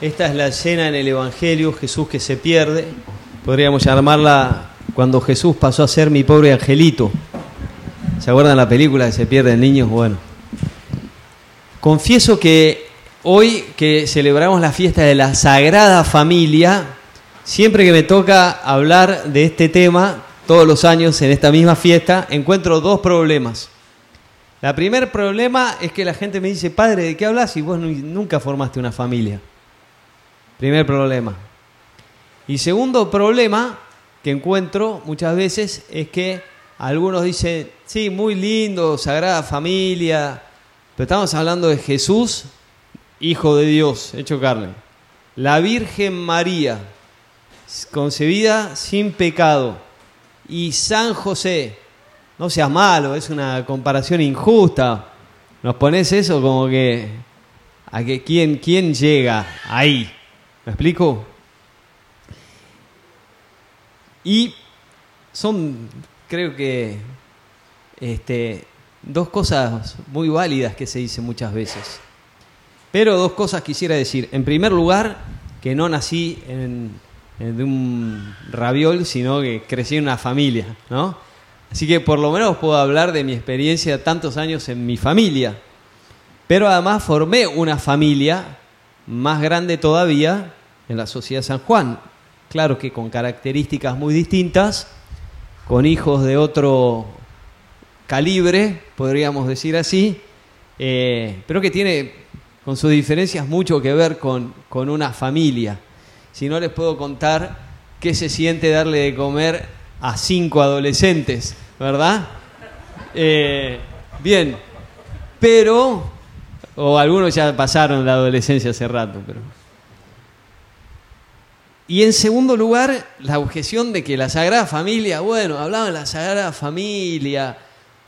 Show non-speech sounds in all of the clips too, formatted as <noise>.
Esta es la escena en el Evangelio, Jesús que se pierde. Podríamos llamarla cuando Jesús pasó a ser mi pobre angelito. ¿Se acuerdan la película que se pierden niños? Bueno. Confieso que hoy que celebramos la fiesta de la Sagrada Familia, siempre que me toca hablar de este tema, todos los años en esta misma fiesta, encuentro dos problemas. La primer problema es que la gente me dice, padre, ¿de qué hablas si vos nunca formaste una familia? Primer problema. Y segundo problema que encuentro muchas veces es que algunos dicen, sí, muy lindo, sagrada familia, pero estamos hablando de Jesús, Hijo de Dios, hecho carne. La Virgen María, concebida sin pecado. Y San José, no seas malo, es una comparación injusta. Nos pones eso como que a que quién, quién llega ahí. ¿Me explico? Y son, creo que, este, dos cosas muy válidas que se dicen muchas veces. Pero dos cosas quisiera decir. En primer lugar, que no nací en, de un raviol, sino que crecí en una familia, ¿no? Así que por lo menos puedo hablar de mi experiencia de tantos años en mi familia. Pero además formé una familia más grande todavía en la Sociedad San Juan. Claro que con características muy distintas, con hijos de otro calibre, podríamos decir así, eh, pero que tiene con sus diferencias mucho que ver con, con una familia. Si no les puedo contar qué se siente darle de comer a cinco adolescentes, ¿verdad? Eh, bien, pero, o algunos ya pasaron la adolescencia hace rato, pero... Y en segundo lugar, la objeción de que la Sagrada Familia, bueno, hablaban de la Sagrada Familia,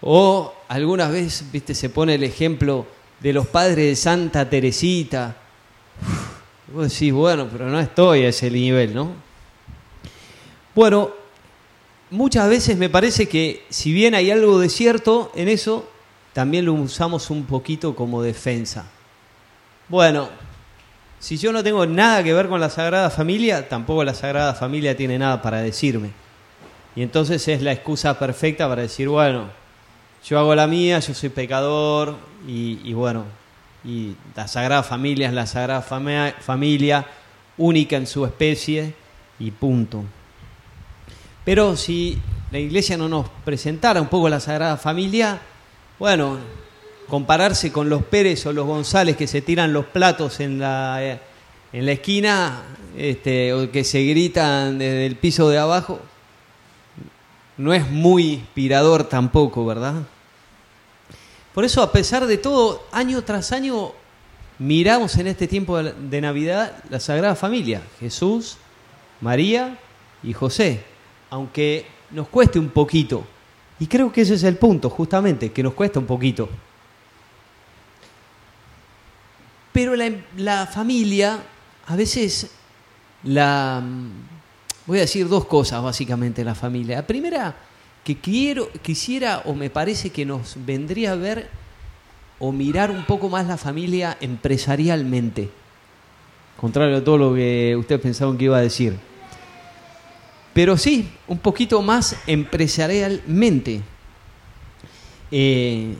o algunas veces, viste, se pone el ejemplo de los padres de Santa Teresita. vos decís, bueno, pero no estoy a ese nivel, ¿no? Bueno, muchas veces me parece que si bien hay algo de cierto en eso, también lo usamos un poquito como defensa. Bueno, si yo no tengo nada que ver con la Sagrada Familia, tampoco la Sagrada Familia tiene nada para decirme. Y entonces es la excusa perfecta para decir, bueno, yo hago la mía, yo soy pecador y, bueno, y la Sagrada Familia es la Sagrada Familia, única en su especie y punto. Pero si la iglesia no nos presentara un poco la Sagrada Familia, bueno, compararse con los Pérez o los González que se tiran los platos en la, en la esquina este, o que se gritan desde el piso de abajo, no es muy inspirador tampoco, ¿verdad? Por eso, a pesar de todo, año tras año miramos en este tiempo de Navidad la Sagrada Familia, Jesús, María y José, aunque nos cueste un poquito. Y creo que ese es el punto, justamente, que nos cuesta un poquito. Pero la, la familia, a veces, la... Voy a decir dos cosas, básicamente, la familia. La primera que quiero, quisiera o me parece que nos vendría a ver o mirar un poco más la familia empresarialmente, contrario a todo lo que ustedes pensaban que iba a decir. Pero sí, un poquito más empresarialmente. Eh,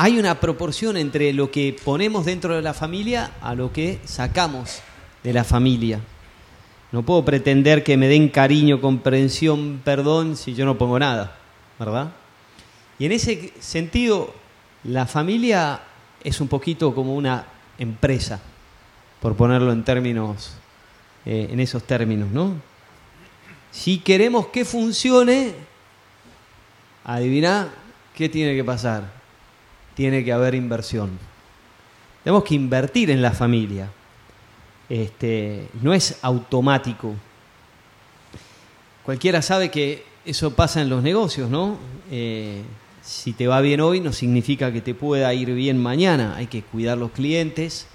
hay una proporción entre lo que ponemos dentro de la familia a lo que sacamos de la familia. No puedo pretender que me den cariño, comprensión, perdón si yo no pongo nada, ¿verdad? Y en ese sentido, la familia es un poquito como una empresa, por ponerlo en términos, eh, en esos términos, ¿no? Si queremos que funcione, adivina qué tiene que pasar. Tiene que haber inversión. Tenemos que invertir en la familia este, no es automático. Cualquiera sabe que eso pasa en los negocios, ¿no? Eh, si te va bien hoy no significa que te pueda ir bien mañana. Hay que cuidar los clientes,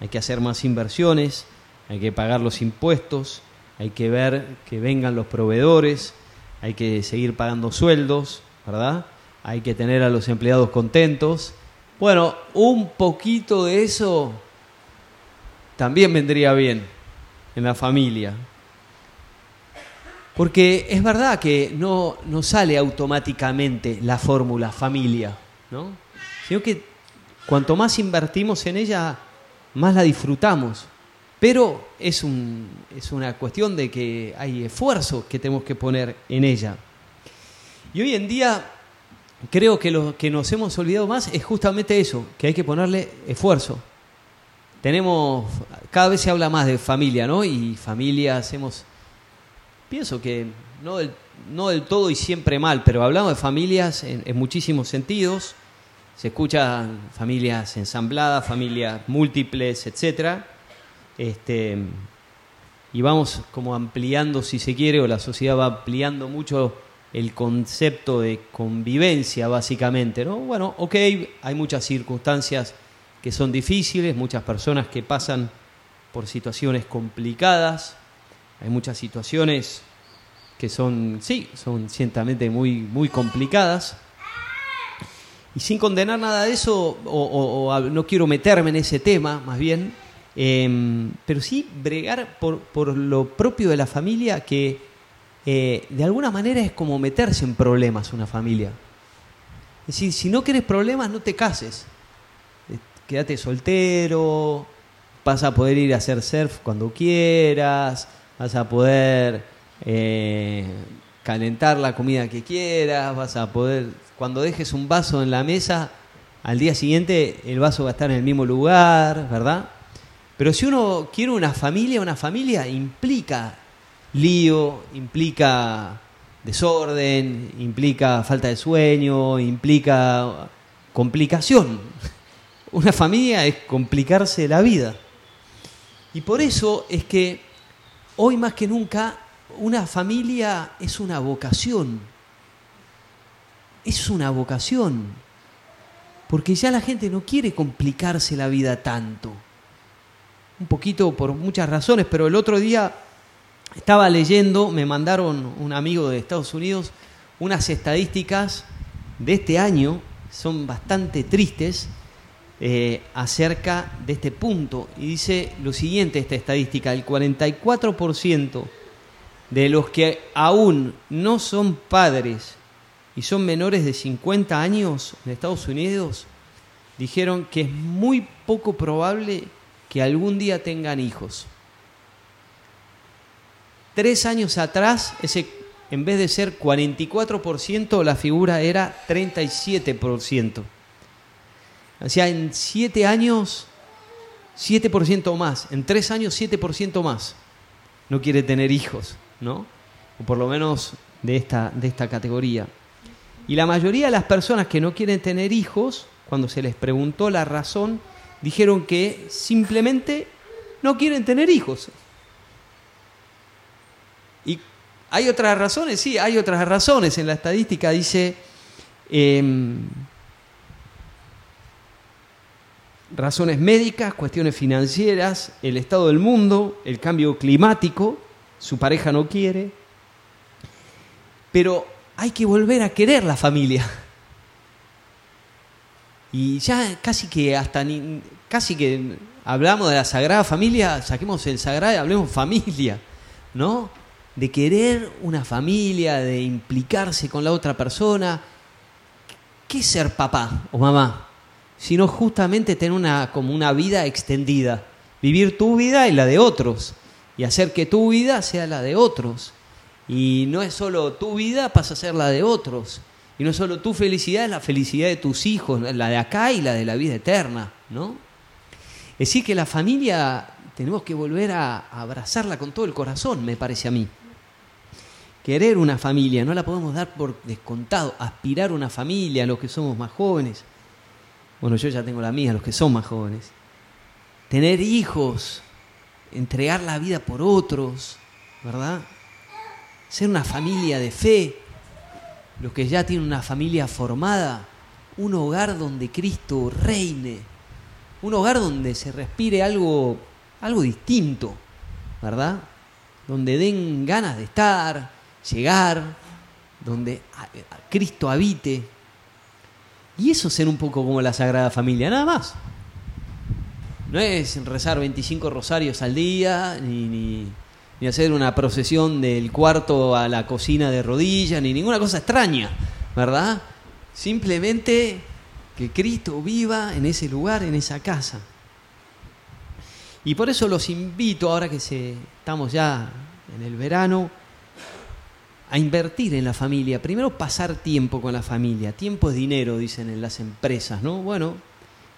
hay que hacer más inversiones, hay que pagar los impuestos, hay que ver que vengan los proveedores, hay que seguir pagando sueldos, ¿verdad? Hay que tener a los empleados contentos. Bueno, un poquito de eso también vendría bien en la familia. Porque es verdad que no, no sale automáticamente la fórmula familia, ¿no? Sino que cuanto más invertimos en ella, más la disfrutamos. Pero es, un, es una cuestión de que hay esfuerzo que tenemos que poner en ella. Y hoy en día creo que lo que nos hemos olvidado más es justamente eso, que hay que ponerle esfuerzo. Tenemos, cada vez se habla más de familia, ¿no? Y familia hacemos, pienso que no del, no del todo y siempre mal, pero hablamos de familias en, muchísimos sentidos. Se escuchan familias ensambladas, familias múltiples, etcétera este, y vamos como ampliando, si se quiere, o la sociedad va ampliando mucho el concepto de convivencia, básicamente, ¿no? Bueno, ok, hay muchas circunstancias que son difíciles, muchas personas que pasan por situaciones complicadas, hay muchas situaciones que son, sí, son ciertamente muy, muy complicadas. Y sin condenar nada de eso, o no quiero meterme en ese tema, más bien, Em, pero sí bregar por, por, lo propio de la familia que eh, de alguna manera es como meterse en problemas una familia. Es decir, si no quieres problemas, no te cases. Eh, quédate soltero, vas a poder ir a hacer surf cuando quieras, vas a poder eh, calentar la comida que quieras, vas a poder, cuando dejes un vaso en la mesa, al día siguiente el vaso va a estar en el mismo lugar, ¿verdad? Pero si uno quiere una familia, una familia implica lío, implica desorden, implica falta de sueño, implica complicación. <laughs> Una familia es complicarse la vida. Y por eso es que hoy más que nunca una familia es una vocación. Es una vocación. Porque ya la gente no quiere complicarse la vida tanto un poquito por muchas razones, pero el otro día estaba leyendo, me mandaron un amigo de Estados Unidos unas estadísticas de este año, son bastante tristes, eh, acerca de este punto. Y dice lo siguiente esta estadística, el 44% de los que aún no son padres y son menores de 50 años en Estados Unidos, dijeron que es muy poco probable que algún día tengan hijos. Tres años atrás, ese, en vez de ser 44%, la figura era 37%. O sea, en siete años, 7% más. En tres años, 7% más. No quiere tener hijos, ¿no? O por lo menos de esta, de esta categoría. Y la mayoría de las personas que no quieren tener hijos, cuando se les preguntó la razón, dijeron que simplemente no quieren tener hijos. ¿Y hay otras razones? Sí, hay otras razones. En la estadística dice em, razones médicas, cuestiones financieras, el estado del mundo, el cambio climático, su pareja no quiere. Pero hay que volver a querer la familia. Y ya casi que hasta casi que hablamos de la Sagrada Familia, saquemos el Sagrado y hablemos familia, ¿no? De querer una familia, de implicarse con la otra persona. ¿Qué es ser papá o mamá? Sino justamente tener una, como una vida extendida. Vivir tu vida y la de otros. Y hacer que tu vida sea la de otros. Y no es solo tu vida, pasa a ser la de otros. Y no solo tu felicidad, es la felicidad de tus hijos, la de acá y la de la vida eterna, ¿no? Es decir, que la familia tenemos que volver a abrazarla con todo el corazón, me parece a mí. Querer una familia, no la podemos dar por descontado, aspirar una familia, a los que somos más jóvenes. Bueno, yo ya tengo la mía, los que son más jóvenes. Tener hijos, entregar la vida por otros, ¿verdad? Ser una familia de fe, los que ya tienen una familia formada, un hogar donde Cristo reine, un hogar donde se respire algo, algo distinto, ¿verdad? Donde den ganas de estar, llegar, donde Cristo habite. Y eso ser un poco como la Sagrada Familia, nada más. no es rezar 25 rosarios al día, ni, ni, hacer una procesión del cuarto a la cocina de rodillas, ni ninguna cosa extraña, ¿verdad? Simplemente que Cristo viva en ese lugar, en esa casa. Y por eso los invito, ahora que se, estamos ya en el verano, a invertir en la familia. Primero pasar tiempo con la familia. Tiempo es dinero, dicen en las empresas, ¿no? Bueno,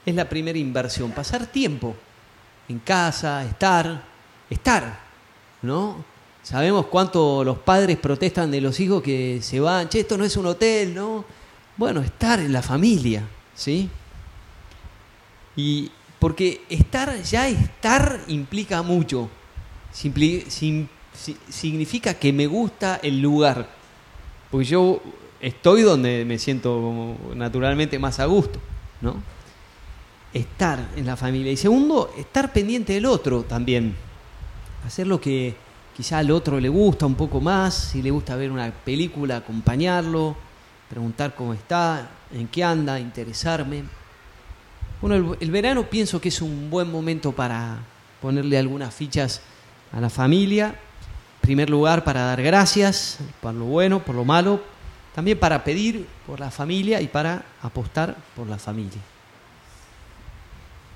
es la primera inversión. Pasar tiempo en casa, estar, estar, ¿no? Sabemos cuánto los padres protestan de los hijos que se van, che, esto no es un hotel, ¿no? Bueno, estar en la familia, ¿sí? Y porque estar, ya estar implica mucho. Significa que me gusta el lugar. Porque yo estoy donde me siento naturalmente más a gusto, ¿no? Estar en la familia. Y segundo, estar pendiente del otro también. Hacer lo que quizá al otro le gusta un poco más, si le gusta ver una película, acompañarlo, preguntar cómo está, en qué anda, interesarme. Bueno, el, verano pienso que es un buen momento para ponerle algunas fichas a la familia. Primer lugar, para dar gracias por lo bueno, por lo malo. También para pedir por la familia y para apostar por la familia.